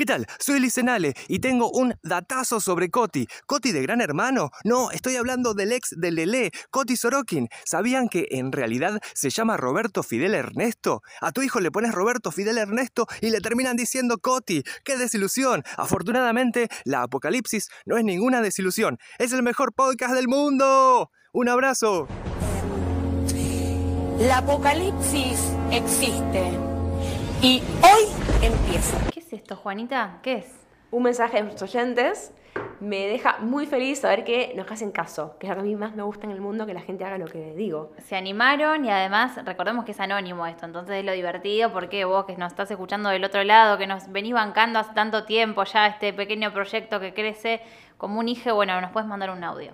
¿Qué tal? Soy Licenale y tengo un datazo sobre Coti. ¿Coti de Gran Hermano? No, estoy hablando del ex de Lele, Coti Sorokin. ¿Sabían que en realidad se llama Roberto Fidel Ernesto? A tu hijo le pones Roberto Fidel Ernesto y le terminan diciendo Coti. ¡Qué desilusión! Afortunadamente, la apocalipsis no es ninguna desilusión. Es el mejor podcast del mundo. Un abrazo. La apocalipsis existe. Y hoy empieza. ¿Qué es esto, Juanita? ¿Qué es? un mensaje de nuestros oyentes. Me deja muy feliz saber que nos hacen caso, que es lo que a mí más me gusta en el mundo, que la gente haga lo que digo. Se animaron y además recordemos que es anónimo esto, entonces es lo divertido porque vos que nos estás escuchando del otro lado, que nos venís bancando hace tanto tiempo ya este pequeño proyecto que crece como un hijo, bueno, nos puedes mandar un audio.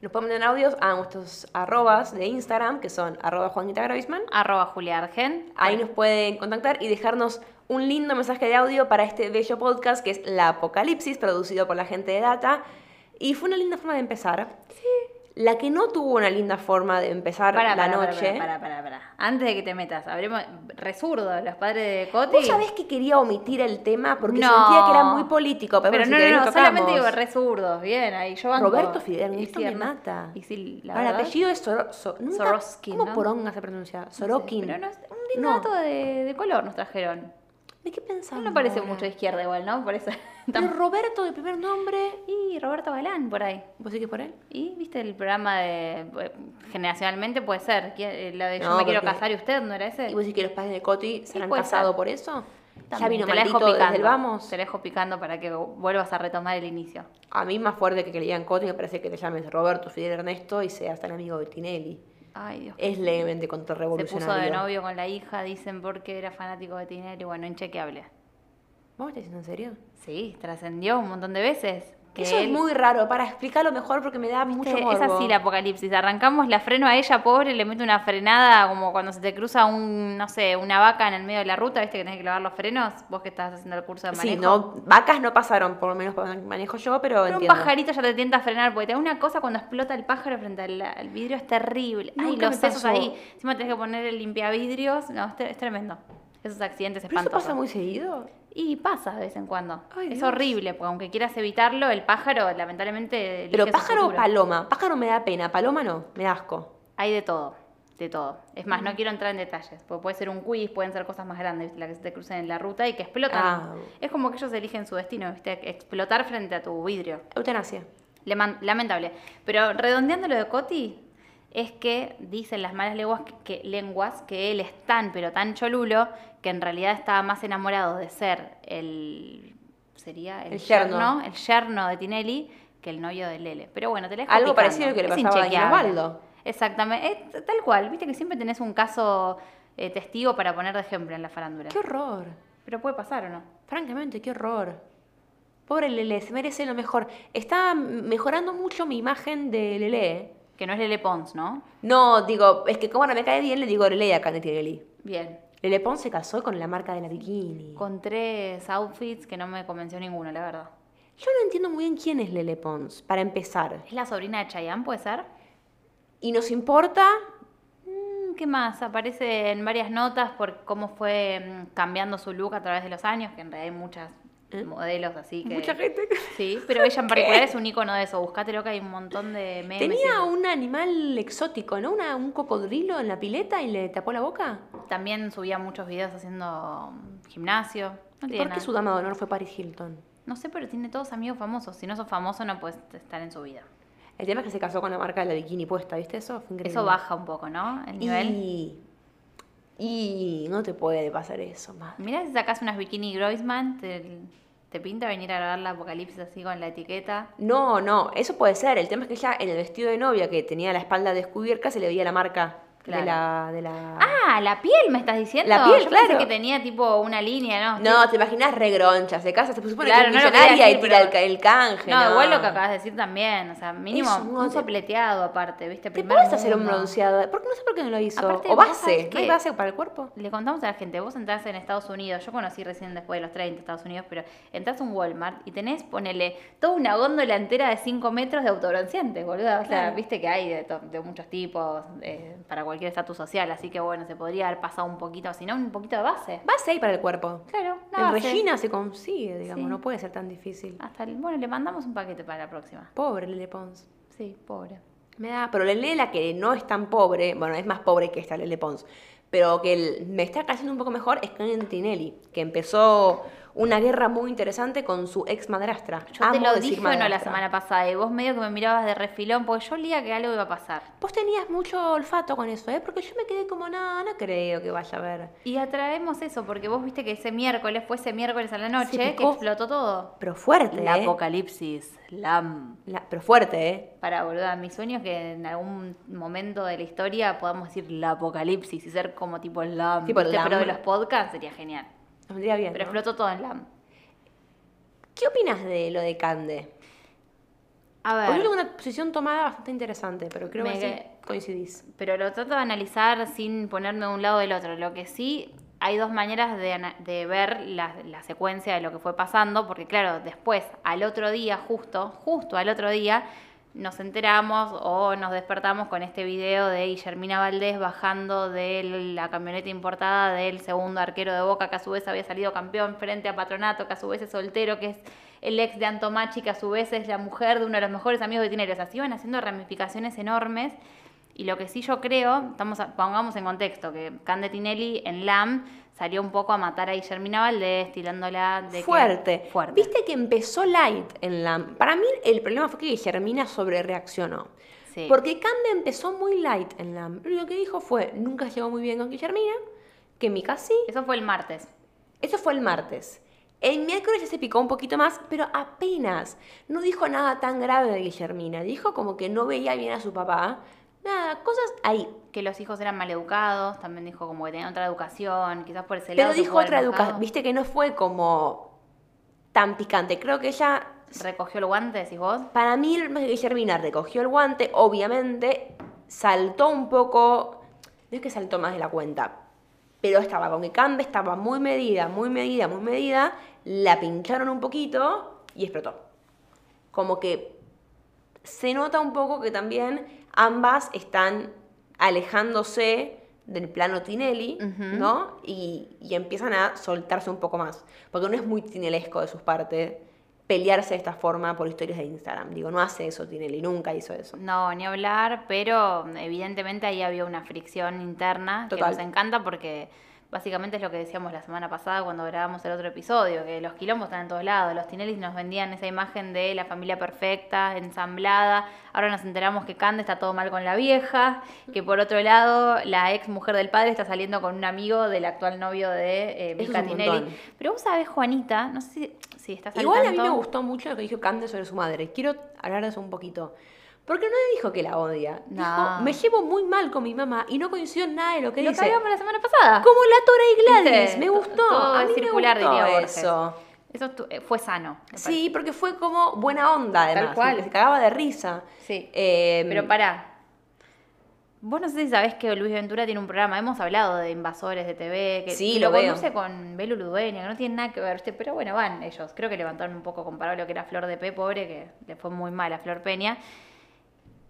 Nos pueden mandar audios a nuestros arrobas de Instagram, que son arroba Juanita Groisman. Arroba Julia Argen. Ahí nos pueden contactar y dejarnos un lindo mensaje de audio para este bello podcast que es La Apocalipsis, producido por la gente de Data. Y fue una linda forma de empezar. Sí. La que no tuvo una linda forma de empezar Para, la para, noche. para, para, para. Antes de que te metas, hablemos resurdo, los padres de Coti. ¿Vos sabés que quería omitir el tema porque No. sentía que era muy político? Pero, Pero bueno, no, si no, no, solamente digo resurdos, bien, ahí yo banco. Roberto Fidel Y Ernesto sí, me mata. Y sí, la Ahora, el apellido es Soro, So- nunca- Soroskin, ¿Cómo poronga se pronuncia? No sé, Sorokin. Pero no, un dato de, de color nos trajeron. ¿De qué pensamos? No parece ahora? mucho de izquierda igual, ¿no? Por eso. Pero Roberto de primer nombre. Y Roberto Galán por ahí. ¿Vos sí que por él? Y viste el programa de. eh, Generacionalmente puede ser. ¿quién- eh, La de Yo No, me quiero casar y usted, ¿no era ese? ¿Y vos sí que los padres de Coti se han casado ser. por eso? ya También, vino te la dejo picando. desde el vamos. Te la dejo picando para que vuelvas a retomar el inicio. A mí más fuerte que que le digan Coti me parece que te llames Roberto Fidel Ernesto y seas tan amigo de Tinelli. Ay, Dios. Es levemente Se puso contrarrevolucionario. de novio con la hija, dicen porque era fanático de Tinelli. Bueno, inchequeable. ¿Vos estás diciendo en serio? Sí, trascendió un montón de veces. Que Eso es muy raro. Para explicarlo mejor porque me da mucho morbo. Es así la apocalipsis. Arrancamos, la freno a ella, pobre, le mete una frenada como cuando se te cruza un, no sé, una vaca en el medio de la ruta, viste que tenés que clavar los frenos. Vos que estás haciendo el curso de manejo. Sí, no, vacas no pasaron, por lo menos por manejo yo, pero, Pero un pajarito ya te tienta a frenar, porque te da una cosa cuando explota el pájaro frente al, al vidrio, es terrible. Ay, los sesos ahí. Encima tenés que poner el limpiavidrios. No, es, tre- es tremendo. Esos accidentes ¿Pero eso espantosos. pasa muy seguido? Y pasa de vez en cuando. Ay, es Dios. horrible, porque aunque quieras evitarlo, el pájaro lamentablemente. Pero pájaro o paloma. Pájaro me da pena, paloma no, me da asco. Hay de todo, de todo. Es más, no quiero entrar en detalles, porque puede ser un quiz, pueden ser cosas más grandes, ¿viste? la que se te crucen en la ruta y que explotan. Ah. Es como que ellos eligen su destino, ¿viste? explotar frente a tu vidrio. Eutanasia. Lamentable. Pero redondeando lo de Coti, es que dicen las malas lenguas que, lenguas que él es tan, pero tan cholulo, que en realidad estaba más enamorado de ser el. sería el, El yerno. el yerno de Tinelli que el novio de Lele. Pero bueno, te la Algo picando. parecido que le Es pasaba a. Osvaldo. Exactamente, es tal cual, viste que siempre tenés un caso eh, testigo para poner de ejemplo en la farándula. Qué horror. Pero puede pasar o no. Francamente, qué horror. Pobre Lele, se merece lo mejor. Está mejorando mucho mi imagen de Lele. ¿eh? Que no es Lele Pons, ¿no? No, digo, es que como ahora me cae bien, le digo Lele a Candy Lele. Bien. Lele Pons se casó con la marca de la bikini. Con tres outfits que no me convenció ninguno, la verdad. Yo no entiendo muy bien quién es Lele Pons, para empezar. ¿Es la sobrina de Chayanne, puede ser? ¿Y nos importa? Mm, ¿Qué más? Aparece en varias notas por cómo fue mm, cambiando su look a través de los años, que en realidad hay muchas ¿Eh? modelos así que... Mucha gente. Sí, pero ella en particular es un icono de eso. Buscátelo que hay un montón de memes. Tenía y- un animal exótico, ¿no? Una- un cocodrilo en la pileta y le tapó la boca. También subía muchos videos haciendo mm, gimnasio. No tiene ¿Por qué nada. su dama de honor fue Paris Hilton? No sé, pero tiene todos amigos famosos. Si no sos famoso no puedes estar en su vida. El tema es que se casó con la marca de la bikini puesta, ¿viste eso? Fue increíble. Eso baja un poco, ¿no? El nivel. Y... y no te puede pasar eso, más. Mira si sacas unas bikini Groisman, te, te pinta venir a grabar la apocalipsis así con la etiqueta. No, no, eso puede ser. El tema es que ya en el vestido de novia que tenía la espalda descubierta se le veía la marca Claro. de la... De la... Ah, la piel me estás diciendo. La piel, Yo pensé claro. que tenía tipo una línea, ¿no? No, te imaginas regroncha, se casa, se supone Claro, que es no millonaria decir, y tira pero- el, el canje. No, igual lo que acabas de decir también, o sea, mínimo Es un sopleteado aparte, ¿viste? ¿Te Primer puedes hacer un bronceado? ¿Por qué no sé por qué no lo hizo? Aparte, o base, ¿no hay base para el cuerpo? Le contamos a la gente, vos entras en Estados Unidos, yo conocí recién después de los 30 Estados Unidos, pero entras a un Walmart y tenés, ponele, toda una góndola entera de 5 metros de autobronceante, boludo. O sea, viste que hay de, de muchos tipos, eh, para cualquier cualquier estatus social, así que bueno, se podría haber pasado un poquito, si no, un poquito de base. Base ahí para el cuerpo. Claro, En una base. Regina se consigue, digamos, Sí. no puede ser tan difícil. Hasta el- bueno, le mandamos un paquete para la próxima. Pobre Lele Pons. Sí, pobre. Me da, pero Lele, la que no es tan pobre, bueno, es más pobre que esta Lele Pons, pero que el- me está cayendo un poco mejor es Karen Tinelli, que empezó una guerra muy interesante con su ex madrastra. Yo te Amo lo decir dije o no la semana pasada y vos medio que me mirabas de refilón porque yo olía que algo iba a pasar. Vos tenías mucho olfato con eso, ¿eh? Porque yo me quedé como, no, no creo que vaya a ver. Y atraemos eso porque vos viste que ese miércoles, fue ese miércoles a la noche que explotó todo. Pero fuerte, El ¿eh? apocalipsis, lam. La- pero fuerte, ¿eh? Para boluda, mi sueño es que en algún momento de la historia podamos decir la apocalipsis y ser como tipo lam. Tipo. Lam. Pero de los podcasts sería genial. Vendría bien. Pero ¿no? explotó todo en lam. ¿Qué opinas de lo de Cande? A ver. tengo una posición tomada bastante interesante, pero creo Me- que sí coincidís. pero lo trato de analizar sin ponerme de un lado o del otro. Lo que sí, hay dos maneras de, de ver la, la secuencia de lo que fue pasando, porque claro, después, al otro día, justo, justo al otro día, nos enteramos o nos despertamos con este video de Guillermina Valdés bajando de la camioneta importada del segundo arquero de Boca, que a su vez había salido campeón frente a Patronato, que a su vez es soltero, que es el ex de Antomachi, que a su vez es la mujer de uno de los mejores amigos de Tinelli. O sea, haciendo ramificaciones enormes. Y lo que sí yo creo, estamos a- pongamos en contexto, que Cande Tinelli en LAM salió un poco a matar a Guillermina Valdés, tirándola de que- fuerte. fuerte. Viste que empezó light en la... Para mí el problema fue que Guillermina sobre reaccionó. Sí. Porque Cande empezó muy light en la... Lo que dijo fue, nunca llegó muy bien con Guillermina, que Mika sí. Eso fue el martes. Eso fue el martes. El miércoles ya se picó un poquito más, pero apenas. No dijo nada tan grave de Guillermina. Dijo como que no veía bien a su papá. Nada, cosas ahí. Que los hijos eran maleducados, también dijo como que tenían otra educación, quizás por ese Pero lado. se dijo otra educación. Viste que no fue como tan picante. Creo que ella ¿Recogió el guante, decís vos? Para mí, Guillermina recogió el guante, obviamente, saltó un poco, no es que saltó más de la cuenta, pero estaba con que Cambe estaba muy medida, muy medida, muy medida, la pincharon un poquito y explotó. Como que se nota un poco que también ambas están alejándose del plano Tinelli. ¿no? Y, y empiezan a soltarse un poco más. Porque no es muy tinelesco de sus partes pelearse de esta forma por historias de Instagram. Digo, no hace eso Tinelli, nunca hizo eso. No, ni hablar, pero evidentemente ahí había una fricción interna Total. que nos encanta porque básicamente es lo que decíamos la semana pasada cuando grabamos el otro episodio, que los quilombos están en todos lados. Los Tinellis nos vendían esa imagen de la familia perfecta, ensamblada. Ahora nos enteramos que Cande está todo mal con la vieja, que por otro lado la ex mujer del padre está saliendo con un amigo del actual novio de eh, Mica Tinelli. Pero vos sabés, Juanita, no sé si, si estás al Igual a mí me tanto. gustó mucho lo que dijo Cande sobre su madre. Quiero hablar de eso un poquito. Porque no dijo que la odia. No. Dijo, me llevo muy mal con mi mamá y no coincidió en nada de lo que Lo que dice. hablábamos la semana pasada. Como la Tora y Gladys, me gustó. todo a es mí circular, me gustó diría Borges. eso. Eso eh, fue sano. Sí, porque fue como buena onda además. cual. porque Se cagaba de risa. Sí. Eh, Pero pará. Vos no sé si sabés que Luis Ventura tiene un programa, hemos hablado de invasores de TV, que, Sí, que lo lo veo. conduce con Belu Ludueña, que no tiene nada que ver, pero bueno, van ellos. Creo que levantaron un poco comparado a lo que era Flor de P, pobre, que le fue muy mal a Flor Peña.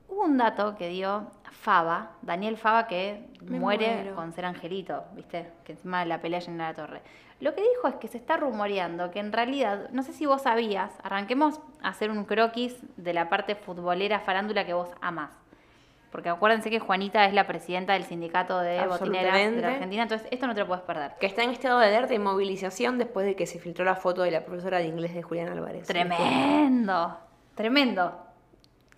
Hubo un dato que dio Fava, Daniel Fava, que Me muere muero. con ser angelito, ¿viste? Que encima de la pelea en la torre. Lo que dijo es que se está rumoreando que en realidad, no sé si vos sabías, arranquemos a hacer un croquis de la parte futbolera farándula que vos amás. Porque acuérdense que Juanita es la presidenta del sindicato de botineras de la Argentina, entonces esto no te lo puedes perder. que está en estado de alerta y movilización después de que se filtró la foto de la profesora de inglés de Julián Álvarez. Tremendo, tremendo.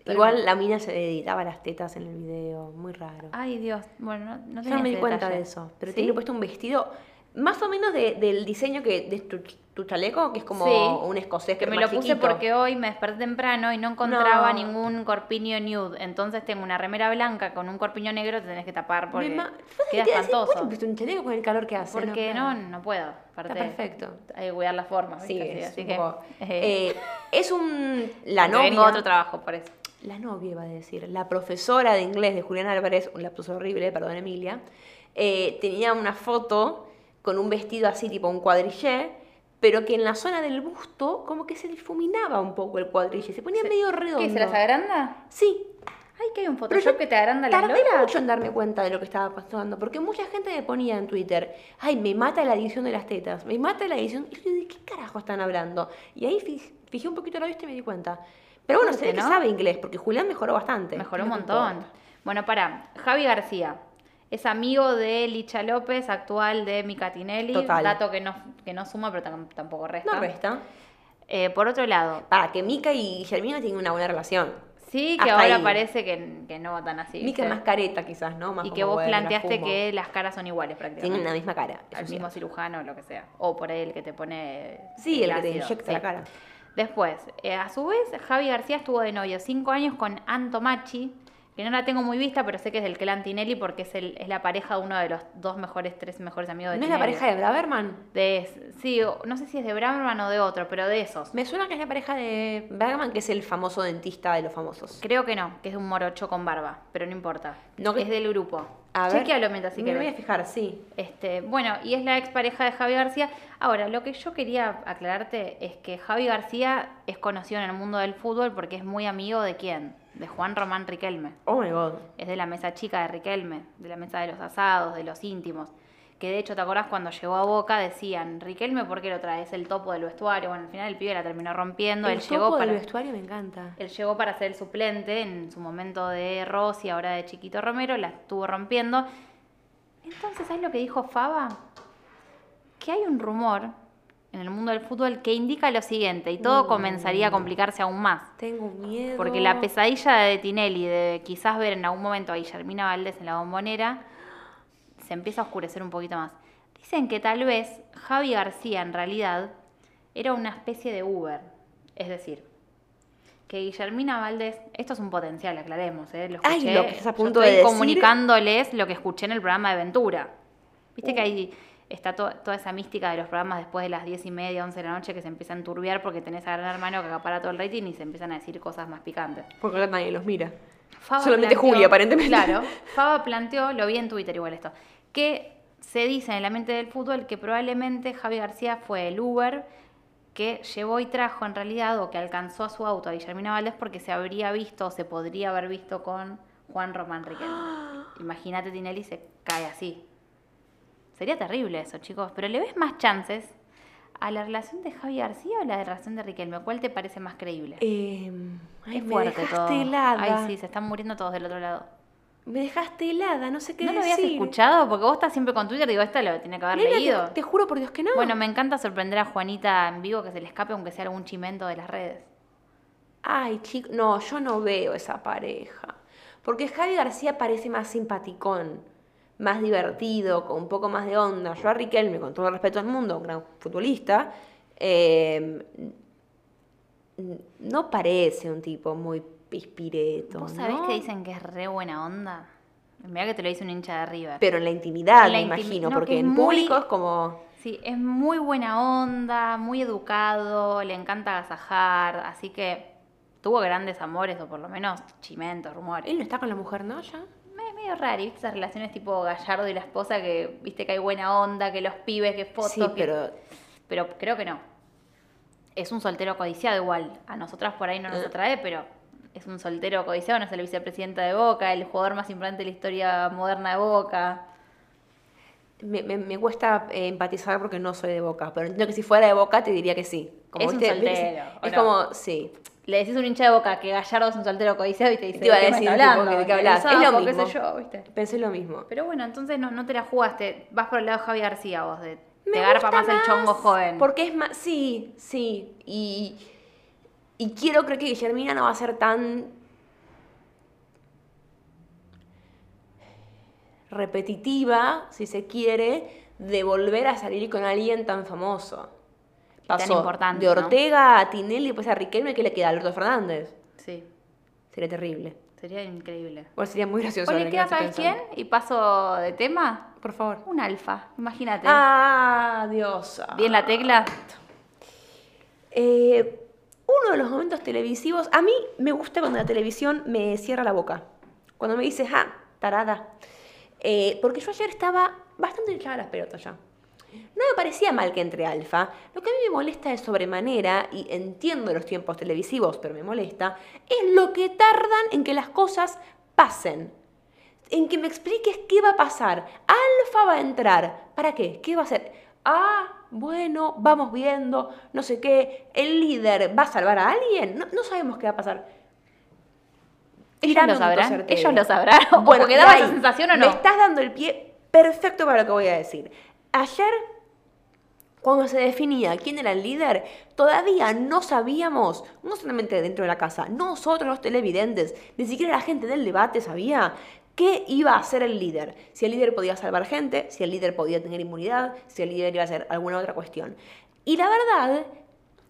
Igual la mina se editaba las tetas en el video, muy raro. Ay Dios, bueno, no, no Yo no me di cuenta detalle. de eso, pero ¿Sí? tiene puesto un vestido más o menos de- del diseño que de tu, tu chaleco, que es como Sí. un escocés Que me lo puse chiquito. porque hoy me desperté temprano y no encontraba No. ningún corpiño nude. Entonces tengo una remera blanca con un corpiño negro, te tenés que tapar porque ma- queda ¿por qué espantoso. pusiste un chaleco con el calor que hace? Porque claro. no, no puedo. Aparte, Está perfecto. Hay que cuidar la forma. Sí, es así un que. poco- eh, eh, es un... La novia... Vengo a otro trabajo, por eso. La novia iba a decir. La profesora de inglés de Julián Álvarez, un lapsus horrible, perdón Emilia, eh, tenía una foto con un vestido así, tipo un cuadrillé, pero que en la zona del busto como que se difuminaba un poco el cuadrillé, se ponía medio redondo. ¿Qué, se las agranda? Sí, Ay, que hay un Pero Photoshop yo que te agranda las Tardé lolas. mucho en darme cuenta de lo que estaba pasando, porque mucha gente me ponía en Twitter, ay, me mata la edición de las tetas, me mata la edición. Y yo, ¿de qué carajo están hablando? Y ahí fi- fijé un poquito la vista y me di cuenta. Pero bueno, se ve que ¿no? sabe inglés, porque Julián mejoró bastante. Mejoró un montón. Bueno, para, Javi García. Es amigo de Licha López, actual de Mica Tinelli. Total. Dato que no, que no suma, pero tam- tampoco resta. No resta. Eh, por otro lado, Para que Mika y Germina tienen una buena relación. sí que Hasta ahora ahí. parece que, que no tan así. ¿viste? es más careta, quizás, ¿no? Más y que vos planteaste que las caras son iguales prácticamente. Tienen la misma cara. sí. mismo cirujano o lo que sea. O por ahí el que te pone. Sí, el que te inyecta sí. la cara. Después, eh, a su vez, Javi García estuvo de novio cinco años con Anto Machi, que no la tengo muy vista, pero sé que es del clan Tinelli porque es, el, es la pareja de uno de los dos mejores, tres mejores amigos de ¿No es la pareja de Braverman? de Sí, no sé si es de Braverman o de otro, pero de esos. Me suena que es la pareja de Braverman, que es el famoso dentista de los famosos. Creo que no, que es un morocho con barba, pero no importa. No, que- Es del grupo. A ver. Chequealo mientras si Me voy a fijar, sí. Este, bueno, y es la expareja de Javi García. Ahora, lo que yo quería aclararte es que Javi García es conocido en el mundo del fútbol porque es muy amigo de quién? De Juan Román Riquelme. Oh my god. Es de la mesa chica de Riquelme, de la mesa de los asados, de los íntimos. Que de hecho, ¿te acordás cuando llegó a Boca? Decían, Riquelme, ¿por qué lo traes? Es el topo del vestuario. Bueno, al final el pibe la terminó rompiendo. el él topo llegó del para. vestuario me encanta. Él llegó para ser el suplente en su momento de Rossi, ahora de Chiquito Romero, la estuvo rompiendo. Entonces, ¿sabes lo que dijo Faba? Que hay un rumor en el mundo del fútbol que indica lo siguiente, y todo comenzaría a complicarse aún más. Tengo miedo. Porque la pesadilla de Tinelli de quizás ver en algún momento a Guillermina Valdés en la bombonera se empieza a oscurecer un poquito más. Dicen que tal vez Javi García en realidad era una especie de Uber. Es decir, que Guillermina Valdés, esto es un potencial, aclaremos, ¿eh? Lo Ay, escuché, lo que estás a yo punto estoy de decir. comunicándoles lo que escuché en el programa de Ventura. Viste Uh. que ahí está to- toda esa mística de los programas después de las 10 y media, 11 de la noche que se empiezan a turbiar porque tenés a Gran Hermano que acapara todo el rating y se empiezan a decir cosas más picantes. Porque ahora nadie los mira. Solamente Julia, aparentemente. Claro, Faba planteó, lo vi en Twitter igual esto, que se dice en la mente del fútbol que probablemente Javi García fue el Uber que llevó y trajo en realidad o que alcanzó a su auto a Guillermina Valdés porque se habría visto o se podría haber visto con Juan Román Riquelme. Imagínate Tinelli se cae así. Sería terrible eso, chicos. Pero ¿le ves más chances a la relación de Javi García o la relación de Riquelme? ¿Cuál te parece más creíble? Eh, ay, es me fuerte dejaste todo. helada. Ay, sí, se están muriendo todos del otro lado. Me dejaste helada, no sé qué ¿No lo decir. habías escuchado? Porque vos estás siempre con Twitter, digo, esta lo tiene que haber Nena, leído. te, te juro por Dios que no. Bueno, me encanta sorprender a Juanita en vivo que se le escape aunque sea algún chimento de las redes. Ay, chico, no, yo no veo esa pareja. Porque Javi García parece más simpaticón, más divertido, con un poco más de onda. Yo a Riquelme, con todo el respeto al mundo, un gran futbolista, eh, no parece un tipo muy pispireto. ¿Vos sabés ¿no? que dicen que es re buena onda? Mirá que te lo dice un hincha de River. Pero en la intimidad, En la me imagino, no, porque que es en muy- público es como... Sí, es muy buena onda, muy educado, le encanta agasajar, así que tuvo grandes amores, o por lo menos chimentos, rumores. Él no está con la mujer, ¿no? Ya. Me- medio raro, ¿viste? Esas relaciones tipo Gallardo y la esposa que, viste, que hay buena onda, que los pibes, que fotos, Sí, que- pero Pero creo que no. Es un soltero codiciado igual. A nosotras por ahí no nos Eh. atrae, pero es un soltero codiciado, no es el vicepresidente de Boca, el jugador más importante de la historia moderna de Boca. me, me- me cuesta eh, empatizar porque no soy de Boca. Pero entiendo que si fuera de Boca te diría que sí. Es un soltero, ¿o Es no? como, sí. Le decís a un hincha de Boca que Gallardo es un soltero codiciado y te dice, Te iba a ¿de qué me decir, tipo, hablando? ¿de qué Que Es lo mismo. sé yo, ¿viste? Pensé lo mismo. Pero bueno, entonces no, no te la jugaste. Vas por el lado de Javi García vos, de Me te garpa gusta más, el chongo joven. Porque es más, sí, sí. Y, y quiero creer que Guillermina no va a ser tan repetitiva, si se quiere, de volver a salir con alguien tan famoso. tan importante, de ¿no? Ortega a Tinelli y después a Riquelme, que le queda a Alberto Fernández. Sí, Sería terrible. sería increíble. Bueno, sería muy gracioso. ¿Cuál ahora le que queda, sabes quién? Y paso de tema. Por favor. Un alfa, imagínate. Ah, diosa. Bien la tecla. Eh, uno de los momentos televisivos, a mí me gusta cuando la televisión me cierra la boca. Cuando me dice, ah, tarada. Eh, porque yo ayer estaba bastante hinchada las pelotas ya. No me parecía mal que entre Alfa. Lo que a mí me molesta de sobremanera, y entiendo los tiempos televisivos, pero me molesta, es lo que tardan en que las cosas pasen. En que me expliques qué va a pasar. Alfa va a entrar. ¿Para qué? ¿Qué va a hacer? Ah, bueno, vamos viendo, no sé qué. El líder va a salvar a alguien. No, no sabemos qué va a pasar. Ellos lo sabrán. Ellos lo sabrán. Bueno, que daba esa sensación o Me no. estás dando el pie perfecto para lo que voy a decir. Ayer, cuando se definía quién era el líder, todavía no sabíamos, no solamente dentro de la casa, nosotros los televidentes, ni siquiera la gente del debate sabía qué iba a ser el líder. Si el líder podía salvar gente, si el líder podía tener inmunidad, si el líder iba a hacer alguna otra cuestión. Y la verdad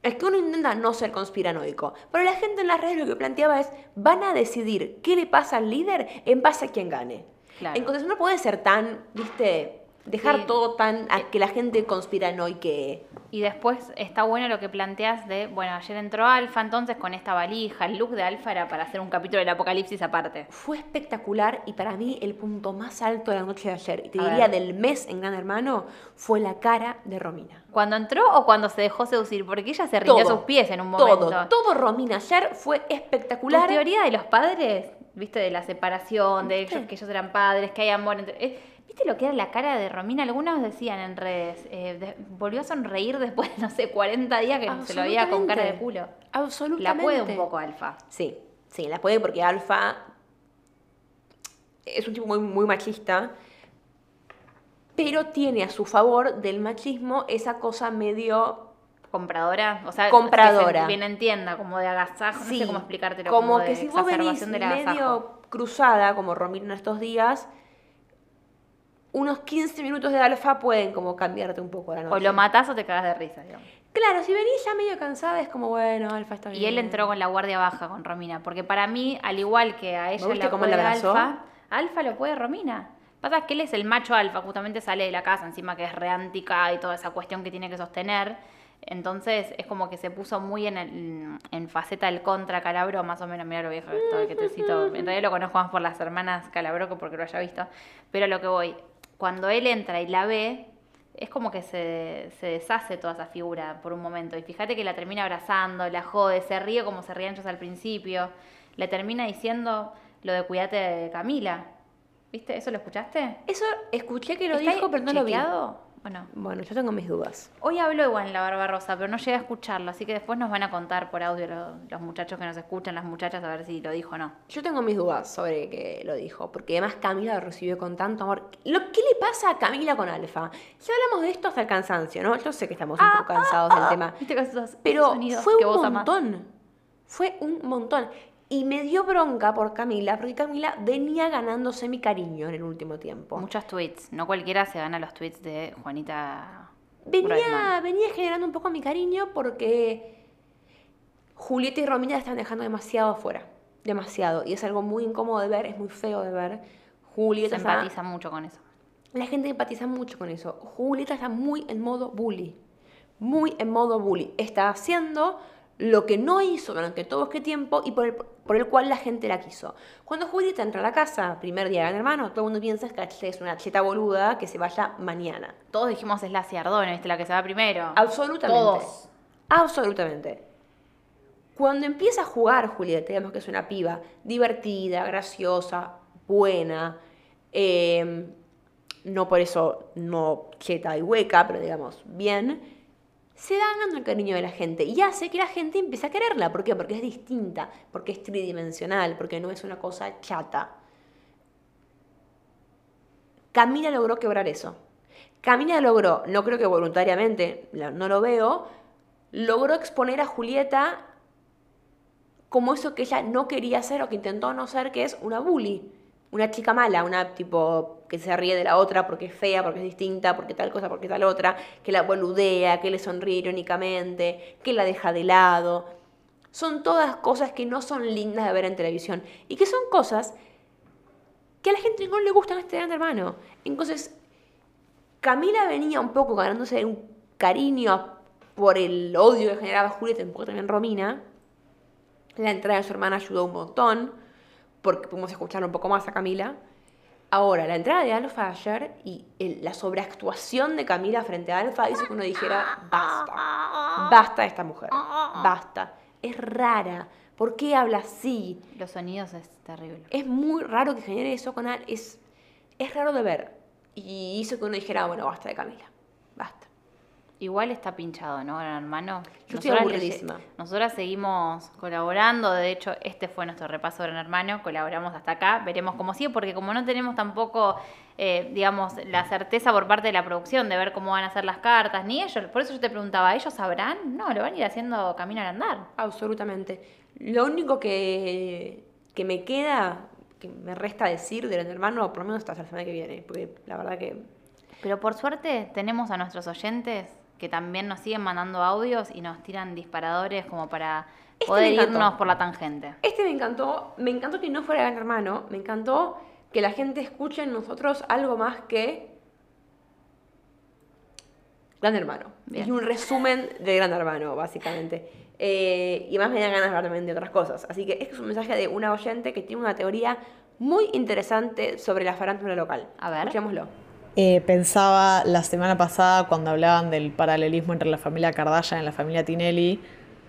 es que uno intenta no ser conspiranoico, pero la gente en las redes lo que planteaba es, van a decidir qué le pasa al líder en base a quien gane. Claro. Entonces no puede ser tan, viste, dejar Sí. todo tan a que la gente conspiranoique. Y después está bueno lo que planteas de, bueno, ayer entró Alfa, entonces con esta valija, el look de Alfa era para hacer un capítulo del apocalipsis aparte. Fue espectacular y para mí el punto más alto de la noche de ayer, y te A diría ver. del mes en Gran Hermano, fue la cara de Romina. ¿Cuando entró o cuando se dejó seducir? Porque ella se rindió a sus pies en un momento. Todo, todo Romina ayer fue espectacular. teoría de los padres, viste, de la separación, de ellos, que ellos eran padres, que hay amor entre... ¿Viste lo que era la cara de Romina? Algunos decían en redes, eh, de- volvió a sonreír después de, no sé, 40 días que se lo veía con cara de culo. Absolutamente. La puede un poco Alfa. Sí, sí, la puede porque Alfa es un tipo muy, muy machista, pero tiene a su favor del machismo esa cosa medio... Compradora, o sea, Compradora. que se bien entienda, como de agasajo, no sí, sé cómo explicártelo, como, como, de que si vos venís medio cruzada, como Romina en estos días, unos 15 minutos de alfa pueden como cambiarte un poco la noche. O lo matás o te cagas de risa, digamos. Claro, si venís ya medio cansada es como, bueno, alfa está bien. Y él entró con la guardia baja con Romina, porque para mí, al igual que a ella la cómo puede? Alfa, Alfa lo puede Romina. Pasa que él es el macho alfa, justamente sale de la casa, encima que es reántica y toda esa cuestión que tiene que sostener. Entonces es como que se puso muy en, el, en faceta del contra Calabro, más o menos, mira lo viejo que estoy, que te cito. En realidad lo conozco más por las hermanas Calabro que porque lo haya visto. Pero a lo que voy, cuando él entra y la ve, es como que se, se deshace toda esa figura por un momento. Y fíjate que la termina abrazando, la jode, se ríe como se rían ellos al principio. Le termina diciendo lo de cuídate de Camila. ¿Viste? ¿Eso lo escuchaste? Eso escuché que lo ¿Está dijo, pero no lo vi. O no? Bueno, yo tengo mis dudas. Hoy habló igual en la Barbarosa, pero no llegué a escucharlo, así que después nos van a contar por audio lo- los, muchachos que nos escuchan, las muchachas, a ver si lo dijo o no. Yo tengo mis dudas sobre que lo dijo, porque además Camila lo recibió con tanto amor. Lo, ¿Qué le pasa a Camila con Alfa? Ya hablamos de esto hasta el cansancio, ¿no? Yo sé que estamos un poco cansados del tema. ¿Viste que esos Pero sonidos fue un vos amás? montón. Fue un montón. Y me dio bronca por Camila, porque Camila venía ganándose mi cariño en el último tiempo. Muchos tweets, no cualquiera se gana los tweets de Juanita. Venía, venía generando un poco mi cariño porque Julieta y Romina la están dejando demasiado afuera. Demasiado. Y es algo muy incómodo de ver, es muy feo de ver. Se Julieta está- empatiza mucho con eso. La gente empatiza mucho con eso. Julieta está muy en modo bully. Muy en modo bully. Está haciendo lo que no hizo durante todo este tiempo y por el, por el cual la gente la quiso. Cuando Julieta entra a la casa, primer día de Gran hermano, todo el mundo piensa que es una cheta boluda que se vaya mañana. Todos dijimos es la Ciardone, ¿viste? La que se va primero. Absolutamente. Todos. Absolutamente. Cuando empieza a jugar Julieta, digamos que es una piba divertida, graciosa, buena, eh, no por eso no cheta y hueca, pero digamos bien, se da ganando el cariño de la gente y hace que la gente empiece a quererla. ¿Por qué? Porque es distinta, porque es tridimensional, porque no es una cosa chata. Camila logró quebrar eso. Camila logró, no creo que voluntariamente, no lo veo, logró exponer a Julieta como eso que ella no quería ser o que intentó no ser, que es una bully. Una chica mala, una tipo que se ríe de la otra porque es fea, porque es distinta, porque tal cosa, porque tal otra, que la boludea, que le sonríe irónicamente, que la deja de lado. Son todas cosas que no son lindas de ver en televisión y que son cosas que a la gente no le gustan este gran hermano. Entonces, Camila venía un poco ganándose un cariño por el odio que generaba Julieta, un poco también Romina. La entrada de su hermana ayudó un montón, porque pudimos escuchar un poco más a Camila. Ahora, la entrada de Alfa ayer y el- la sobreactuación de Camila frente a Alfa hizo que uno dijera, basta, basta de esta mujer, basta. Es rara, ¿por qué habla así? Los sonidos es terrible. Es muy raro que genere eso con Al, es, es raro de ver. Y hizo que uno dijera, bueno, basta de Camila. Igual está pinchado, ¿no, gran hermano? Yo estoy Nosotras aburridísima. Nosotras seguimos colaborando, de hecho, este fue nuestro repaso de Gran Hermano, colaboramos hasta acá, veremos cómo sigue, porque como no tenemos tampoco, eh, digamos, la certeza por parte de la producción de ver cómo van a ser las cartas, ni ellos, por eso yo te preguntaba, ¿ellos sabrán? No, lo van a ir haciendo camino al andar. Absolutamente. Lo único que, que me queda, que me resta decir del hermano, por lo menos hasta la semana que viene, porque la verdad que Pero por suerte tenemos a nuestros oyentes que también nos siguen mandando audios y nos tiran disparadores como para Este poder irnos por la tangente. Este me encantó, me encantó que no fuera Gran Hermano, me encantó que la gente escuche en nosotros algo más que Gran Hermano. Bien. Y un resumen de Gran Hermano, básicamente. Eh, y más me dan ganas de hablar también de otras cosas. Así que este es un mensaje de una oyente que tiene una teoría muy interesante sobre la farándula local. A ver. Escuchémoslo. Eh, pensaba la semana pasada cuando hablaban del paralelismo entre la familia Kardashian y la familia Tinelli,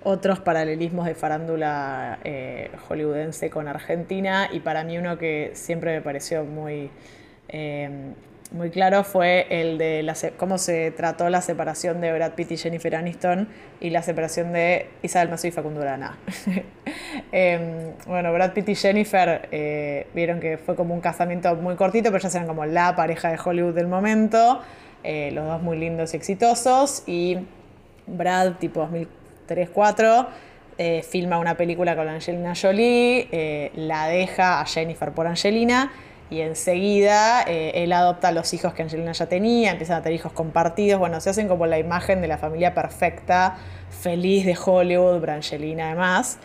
otros paralelismos de farándula eh, hollywoodense con Argentina y para mí uno que siempre me pareció muy, eh, muy claro fue el de cómo se trató la separación de Brad Pitt y Jennifer Aniston y la separación de Isabel Mazo y Facundo Arana. Em, bueno, Brad Pitt y Jennifer eh, vieron que fue como un casamiento muy cortito, pero ya eran como la pareja de Hollywood del momento, eh, los dos muy lindos y exitosos, y Brad, tipo 2003-2004, eh, filma una película con Angelina Jolie, la deja a Jennifer por Angelina, y enseguida eh, él adopta a los hijos que Angelina ya tenía, empiezan a tener hijos compartidos, bueno, se hacen como la imagen de la familia perfecta, feliz de Hollywood, Brangelina además.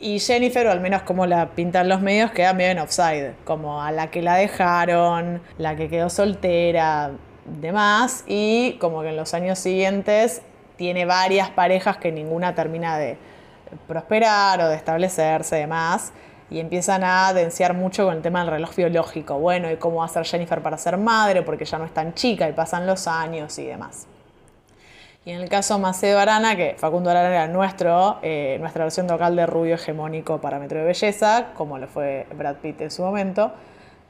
Y Jennifer, o al menos como la pintan los medios, queda medio en offside, como a la que la dejaron, la que quedó soltera, demás, y como que en los años siguientes tiene varias parejas que ninguna termina de prosperar o de establecerse, demás, y empiezan a denciar mucho con el tema del reloj biológico, bueno, y cómo va a ser Jennifer para ser madre, porque ya no es tan chica y pasan los años y demás. Y en el caso Macedo Arana, que Facundo Arana era nuestro, eh, nuestra versión local de rubio hegemónico parámetro de belleza, como lo fue Brad Pitt en su momento,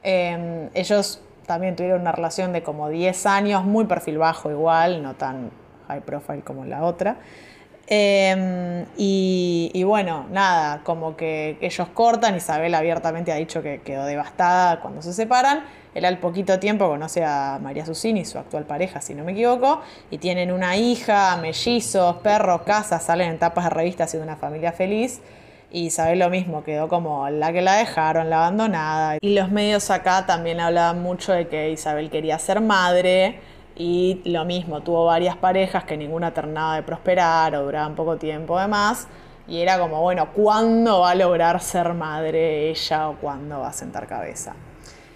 eh, ellos también tuvieron una relación de como 10 años, muy perfil bajo igual, no tan high profile como la otra. Eh, y, bueno, nada, como que ellos cortan, Isabel abiertamente ha dicho que quedó devastada cuando se separan. Él al poquito tiempo conoce a María Susini, su actual pareja, si no me equivoco, y tienen una hija, mellizos, perros, casa, salen en tapas de revistas siendo una familia feliz. Y Isabel lo mismo, quedó como la que la dejaron, la abandonada. Y los medios acá también hablaban mucho de que Isabel quería ser madre. Y lo mismo, tuvo varias parejas que ninguna terminaba de prosperar o duraban poco tiempo además. Y era como, bueno, ¿cuándo va a lograr ser madre ella o cuándo va a sentar cabeza?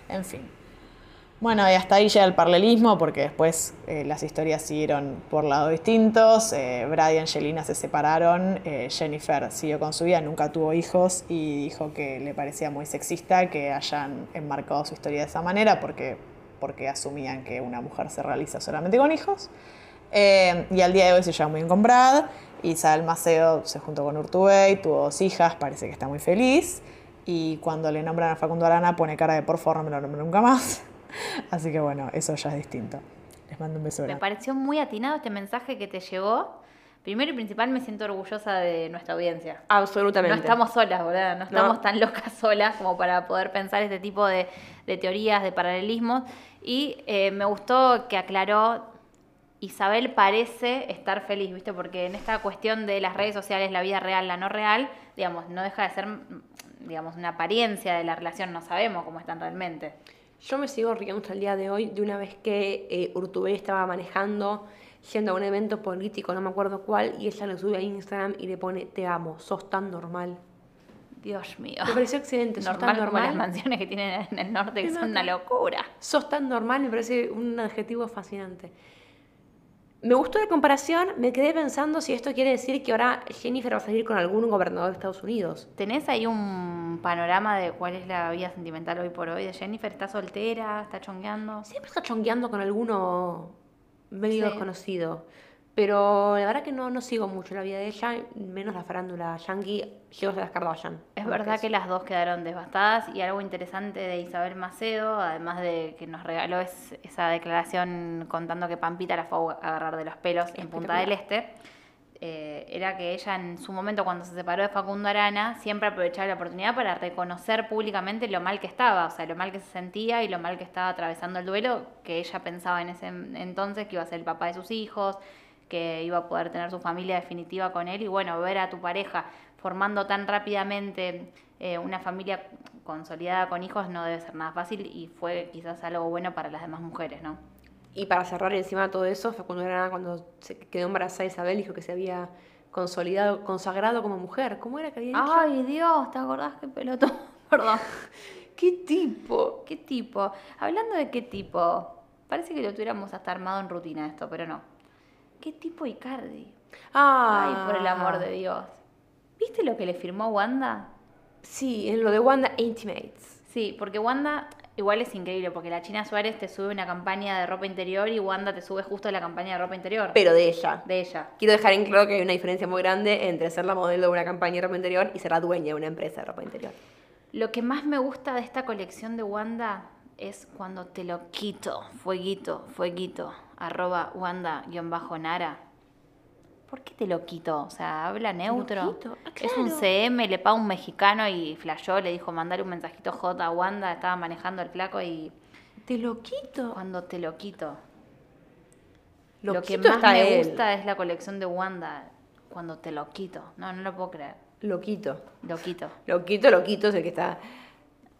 En fin. Bueno, y hasta ahí llega el paralelismo, porque después eh, las historias siguieron por lados distintos. Eh, Brad y Angelina se separaron. eh, Jennifer siguió con su vida, nunca tuvo hijos y dijo que le parecía muy sexista que hayan enmarcado su historia de esa manera, porque, porque asumían que una mujer se realiza solamente con hijos. Eh, y al día de hoy se lleva muy bien con Brad. Isabel Macedo se juntó con Urtubey, tuvo dos hijas, parece que está muy feliz. Y cuando le nombran a Facundo Arana pone cara de por favor no me lo nombro nunca más. Así que bueno, eso ya es distinto. Les mando un beso Me grande. pareció muy atinado este mensaje que te llegó. Primero y principal me siento orgullosa de nuestra audiencia. Absolutamente. No estamos solas, ¿verdad? No estamos tan locas solas como para poder pensar este tipo de, de teorías, de paralelismos. Y eh, me gustó que aclaró, Isabel parece estar feliz, ¿viste? Porque en esta cuestión de las redes sociales, la vida real, la no real, digamos, no deja de ser, digamos, una apariencia de la relación, no sabemos cómo están realmente. Yo me sigo riendo hasta el día de hoy de una vez que eh, Urtubey estaba manejando, yendo a un evento político, no me acuerdo cuál, y ella lo sube a Instagram y le pone, te amo, sos tan normal. Dios mío. Me pareció excelente, sos Normal, tan como las normal. mansiones que tienen en el norte, que son una locura. Sos tan normal, me parece un adjetivo fascinante. Me gustó la comparación, me quedé pensando si esto quiere decir que ahora Jennifer va a salir con algún gobernador de Estados Unidos. ¿Tenés ahí un panorama de cuál es la vida sentimental hoy por hoy de Jennifer? ¿Está soltera? ¿Está chongueando? Siempre está chongueando con alguno medio Sí. desconocido. Pero la verdad que no, no sigo mucho la vida de ella, menos la farándula yankee, llego a las Kardashian. Es verdad es. que las dos quedaron devastadas y algo interesante de Isabel Macedo, además de que nos regaló es- esa declaración contando que Pampita la fue a agarrar de los pelos en Punta del Este, eh, era que ella en su momento cuando se separó de Facundo Arana siempre aprovechaba la oportunidad para reconocer públicamente lo mal que estaba, o sea, lo mal que se sentía y lo mal que estaba atravesando el duelo, que ella pensaba en ese entonces que iba a ser el papá de sus hijos, que iba a poder tener su familia definitiva con él y bueno, ver a tu pareja formando tan rápidamente eh, una familia consolidada con hijos no debe ser nada fácil y fue quizás algo bueno para las demás mujeres, ¿no? Y para cerrar encima de todo eso, Facundo Arana cuando se quedó embarazada Isabel dijo que se había consolidado, consagrado como mujer. ¿Cómo era que había dicho? Ay, Dios, ¿te acordás qué pelotón? Perdón. ¡Qué tipo! ¿Qué tipo? Hablando de qué tipo, parece que lo tuviéramos hasta armado en rutina esto, pero no. ¿Qué tipo Icardi? Ay, Ah, por el amor de Dios. ¿Viste lo que le firmó Wanda? Sí, en lo de Wanda Intimates. Sí, porque Wanda igual es increíble, porque la China Suárez te sube una campaña de ropa interior y Wanda te sube justo la campaña de ropa interior. Pero de ella. de ella. Quiero dejar en claro que hay una diferencia muy grande entre ser la modelo de una campaña de ropa interior y ser la dueña de una empresa de ropa interior. Lo que más me gusta de esta colección de Wanda es cuando te lo quito, fueguito, fueguito, arroba Wanda-Nara. ¿Por qué te lo quito? O sea, habla neutro. quito? Ah, Es un claro. CM, le paga un mexicano y flashó, le dijo mandar un mensajito J a Wanda, estaba manejando el flaco y Te lo quito. cuando te lo quito. Lo Lo, que quito más me él. gusta es la colección de Wanda, cuando te lo quito. No, no lo puedo creer. Lo quito. Lo quito. Lo quito, lo quito, es el que está.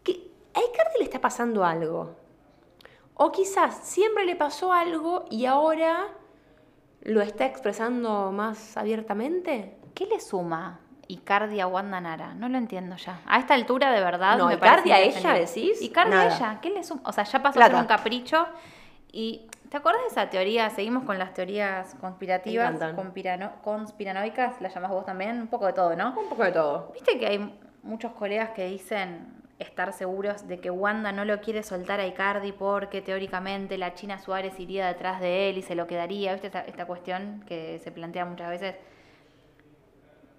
¿Qué? A Icardi le está pasando algo. O quizás siempre le pasó algo y ahora lo está expresando más abiertamente. ¿Qué le suma Icardi a Wanda Nara? No lo entiendo ya. A esta altura, de verdad. No, me Icardi a ella, decís, Icardi a ella. ¿Qué le suma? O sea, ya pasó Plata. un capricho. Y. ¿Te acuerdas de esa teoría? Seguimos con las teorías conspirativas, conspirano- conspiranoicas, las llamás vos también, un poco de todo, ¿no? Un poco de todo. Viste que hay muchos colegas que dicen estar seguros de que Wanda no lo quiere soltar a Icardi porque teóricamente la China Suárez iría detrás de él y se lo quedaría. ¿Viste esta, esta cuestión que se plantea muchas veces?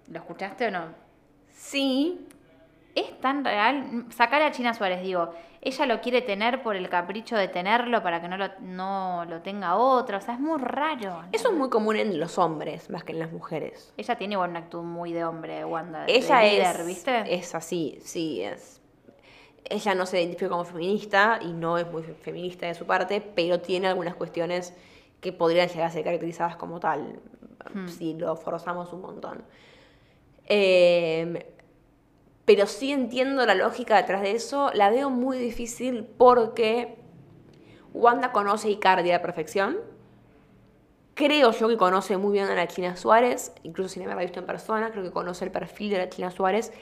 ¿Lo escuchaste o no? Sí, ¿Es tan real? Sacar a China Suárez, digo, ella lo quiere tener por el capricho de tenerlo para que no lo, no lo tenga otra. O sea, es muy raro. eso es muy común en los hombres más que en las mujeres. Ella tiene una actitud muy de hombre, Wanda. de Ella líder, es, ¿viste? es así, sí, es. Ella no se identifica como feminista y no es muy fe- feminista de su parte, pero tiene algunas cuestiones que podrían llegar a ser caracterizadas como tal, Hmm. si lo forzamos un montón. Eh, pero sí entiendo la lógica detrás de eso, la veo muy difícil porque Wanda conoce a Icardi a la perfección. Creo yo que conoce muy bien a la China Suárez, incluso sin haberla visto en persona, creo que conoce el perfil de la China Suárez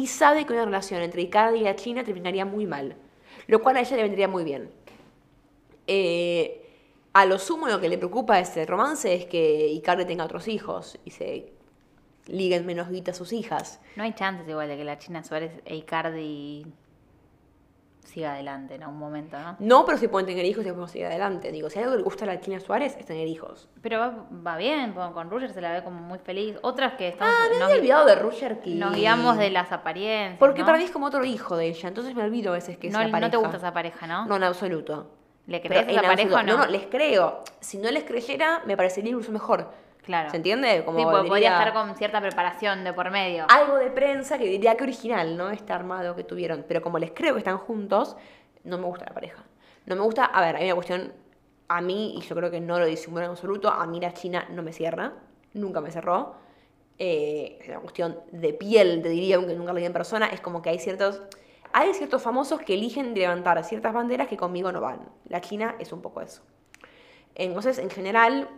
y sabe que una relación entre Icardi y la China terminaría muy mal, lo cual a ella le vendría muy bien. Eh, a lo sumo lo que le preocupa a este romance es que Icardi tenga otros hijos y se liguen menos guita a sus hijas. No hay chances igual de que la China Suárez e Icardi siga adelante en algún momento, ¿no? No, pero si pueden tener hijos y podemos seguir adelante. Digo, si hay algo que le gusta a la China Suárez es tener hijos. Pero va, va bien, con con Roger se la ve como muy feliz. Otras que estamos, Ah, me nos, había olvidado de Roger King. nos guiamos de las apariencias. Porque ¿no? para mí es como otro hijo de ella, entonces me olvido a veces que es no, no te gusta esa pareja, ¿no? No, en absoluto. ¿Le Pero crees a en esa pareja o absoluto. no? No, no, les creo. Si no les creyera, me parecería incluso mejor. Claro. ¿Se entiende? Como sí, porque podría estar con cierta preparación de por medio. algo de prensa que diría que original, ¿no? Este armado que tuvieron. Pero como les creo que están juntos, no me gusta la pareja. No me gusta, a ver, hay una cuestión, a mí, y yo creo que no lo disimulo en absoluto, a mí la China no me cierra, nunca me cerró. Eh, es una cuestión de piel, te diría, aunque nunca lo vi en persona, es como que hay ciertos... Hay ciertos famosos que eligen levantar ciertas banderas que conmigo no van. La China es un poco eso. Entonces, en general,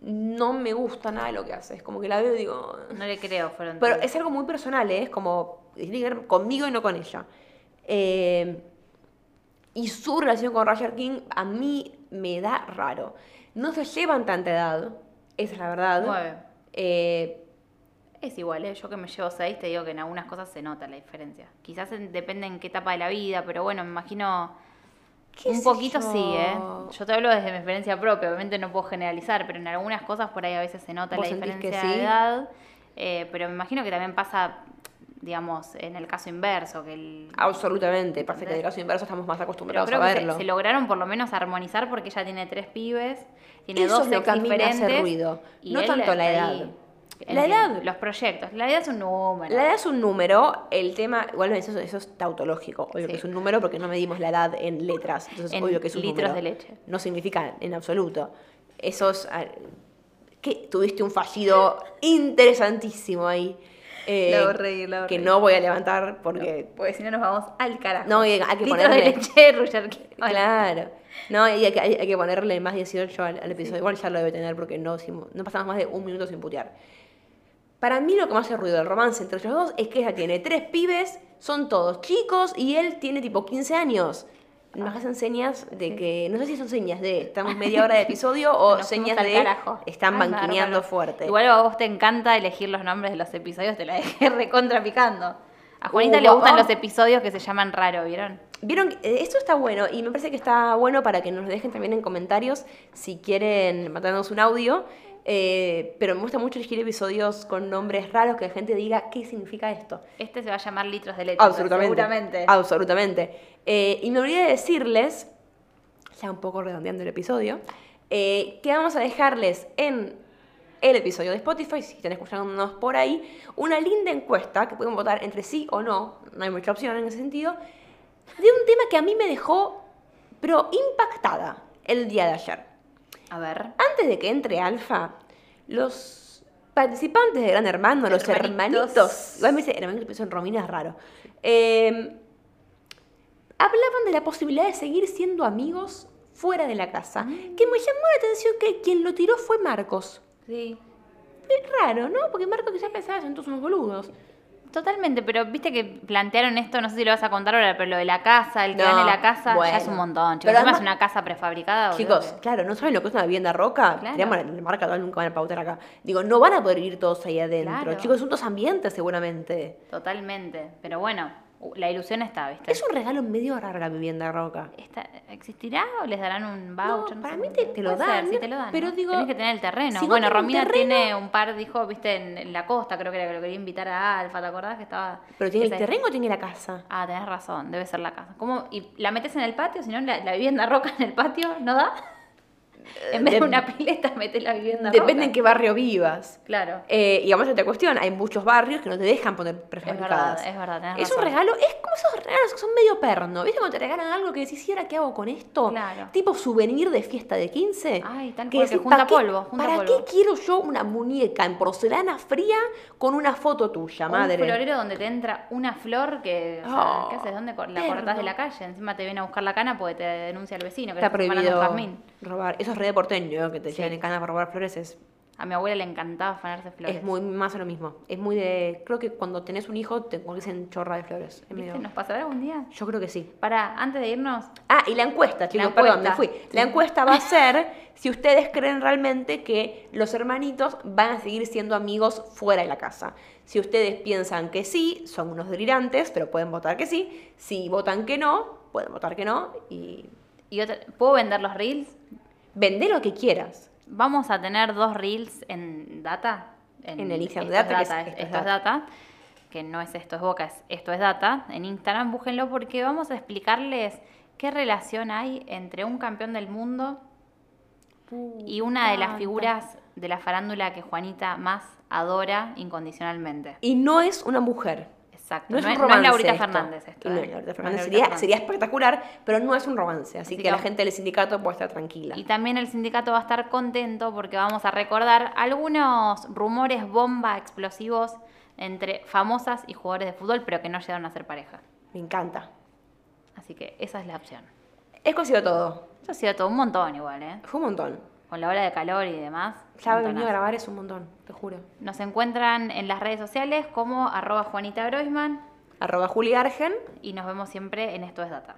no me gusta nada de lo que hace. Es como que la veo y digo, No le creo, fueron pero es algo muy personal, ¿eh? es como tiene que ver conmigo y no con ella. Eh, y su relación con Roger King a mí me da raro. No se llevan tanta edad, esa es la verdad. Nueve. Eh, Es igual, ¿eh? yo que me llevo seis, te digo que en algunas cosas se nota la diferencia. Quizás en- depende en qué etapa de la vida, pero bueno, me imagino ¿Qué un poquito yo? sí, ¿eh? Yo te hablo desde mi experiencia propia, obviamente no puedo generalizar, pero en algunas cosas por ahí a veces se nota ¿Vos la que diferencia sí? de edad, eh, pero me imagino que también pasa, digamos, en el caso inverso, que el... absolutamente. Pasa que en el caso inverso estamos más Pero acostumbrados creo a que se, verlo. se lograron por lo menos armonizar porque ella tiene tres pibes, tiene Eso dos es lo que a mí me hace ruido, no tanto la edad. ahí. La edad. Los proyectos. La edad es un número. La edad es un número, el tema, igual eso, eso es tautológico, obvio Sí. que es un número porque no medimos la edad en letras, entonces En obvio que es un litros número. de leche. No significa en absoluto. Eso es, ah, que tuviste un fallido interesantísimo ahí. eh, La que no voy a levantar porque... Porque si no nos vamos al carajo. No, y hay que Litros ponerle- de leche, Roger. Bueno, Claro. No, y hay que, hay, hay que ponerle más 18 al, al episodio. Igual ya lo debe tener porque no, no pasamos más de un minuto sin putear. Para mí lo que más hace ruido del romance entre ellos dos es que ella tiene tres pibes, son todos chicos y él tiene tipo 15 años. Nos hacen señas de que, no sé si son señas de estamos media hora de episodio o nos señas de carajo. están banquineando fuerte. Igual a vos te encanta elegir los nombres de los episodios, te la dejé recontra picando. A Juanita Uh, le gustan oh. los episodios que se llaman raro, ¿vieron? Vieron, Eh, esto está bueno y me parece que está bueno para que nos dejen también en comentarios si quieren mandarnos un audio. Eh, pero me gusta mucho elegir episodios con nombres raros que la gente diga qué significa esto. Este se va a llamar litros de leche. Absolutamente. Seguramente. Absolutamente. Eh, y me olvidé de decirles, ya un poco redondeando el episodio, eh, que vamos a dejarles en el episodio de Spotify, si están escuchándonos por ahí, una linda encuesta que pueden votar entre sí o no, no hay mucha opción en ese sentido, de un tema que a mí me dejó, pero impactada el día de ayer. A ver. Antes de que entre Alfa, los participantes de Gran Hermano, los Hermanitos. hermanitos, igual me dice hermanitos, pero son Romina es raro, eh, hablaban de la posibilidad de seguir siendo amigos fuera de la casa. Que me llamó la atención que quien lo tiró fue Marcos. Sí. Es raro, ¿no? Porque Marcos quizás pensaba, son todos unos boludos. Totalmente, pero viste que plantearon esto, no sé si lo vas a contar ahora, pero lo de la casa, el que No, gane la casa, bueno. ya es un montón. Chicos, Pero encima es además- una casa prefabricada. Chicos, claro, no saben lo que es una vivienda roca. Claro. Claro. La marca nunca van a pautar acá. Digo, no van a poder vivir todos ahí adentro. Claro. Chicos, son dos ambientes seguramente. Totalmente. Pero bueno, la ilusión está, ¿viste? Es un regalo medio raro la vivienda roca. Está- ¿Existirá o les darán un voucher? No, para sé. mí te- te lo ser, dan, sí te lo dan. pero ¿no? digo, Tenés que tener el terreno. si no bueno, Romina terreno- tiene un par, dijo, viste, en, en la costa, creo que era que lo quería invitar a Alfa, ¿te acordás que estaba? ¿Pero tiene el terreno o tiene la casa? Ah, tenés razón, debe ser la casa. ¿Cómo? ¿Y la metes en el patio? Si no, la, la vivienda roca en el patio, ¿no da? En vez de de- una pileta, metes la vivienda Depende en qué barrio vivas. Claro. Eh, y vamos a otra cuestión, hay muchos barrios que no te dejan poner prefabricadas. verdad, es verdad, Es un regalo, es como esos regalos que son medio perno. ¿Viste cuando te regalan algo que decís, ¿y ahora qué hago con esto? Claro. Tipo souvenir de fiesta de 15. Ay, cual, que decís, junta ¿para qué- polvo, junta ¿Para polvo. qué quiero yo una muñeca en porcelana fría con una foto tuya, madre? Un florero donde te entra una flor que. o sea, Oh, ¿Qué haces? ¿Dónde la perno. cortás de la calle? Encima te viene a buscar la cana porque te denuncia el vecino que Está separando prohibido. Robar. Eso es re de porteño, que te Sí. lleven en cana para robar flores. Es, A mi abuela le encantaba afanarse flores. es muy más o lo mismo. Es muy de. Creo que cuando tenés un hijo te conviertes en chorra de flores. Es ¿Viste? medio- ¿Nos pasará algún día? Yo creo que sí. Para, antes de irnos, Ah, y la encuesta, chicos, encuesta. perdón, me fui. La encuesta va a ser si ustedes creen realmente que los hermanitos van a seguir siendo amigos fuera de la casa. Si ustedes piensan que sí, son unos delirantes, pero pueden votar que sí. Si votan que no, pueden votar que no. Y y otra- ¿puedo vender los reels? vende lo que quieras. Vamos a tener dos reels en data. En el Instagram Data, es que es- esto es esto es data. Que no es esto es boca, es esto es data. En Instagram búsquenlo porque vamos a explicarles qué relación hay entre un campeón del mundo y una de las figuras de la farándula que Juanita más adora incondicionalmente. Y no es una mujer. Exacto. No es un es, no es romance. Laurita esto. Fernández esto. Y no ¿eh? es Laurita Fernández. Laurita Sería, Fernández. sería espectacular, pero no es un romance. Así, Así que, que la gente del sindicato puede estar tranquila. Y también el sindicato va a estar contento porque vamos a recordar algunos rumores bomba explosivos entre famosas y jugadores de fútbol, pero que no llegaron a ser pareja. Me encanta. Así que esa es la opción. Esto ha sido todo. Eso ha sido todo un montón igual, ¿eh? Fue un montón. Con la hora de calor y demás. Ya venir a grabar es un montón, te juro. Nos encuentran en las redes sociales como arroba Juanita Groisman Arroba Juli Argen. y nos vemos siempre en Esto es Data.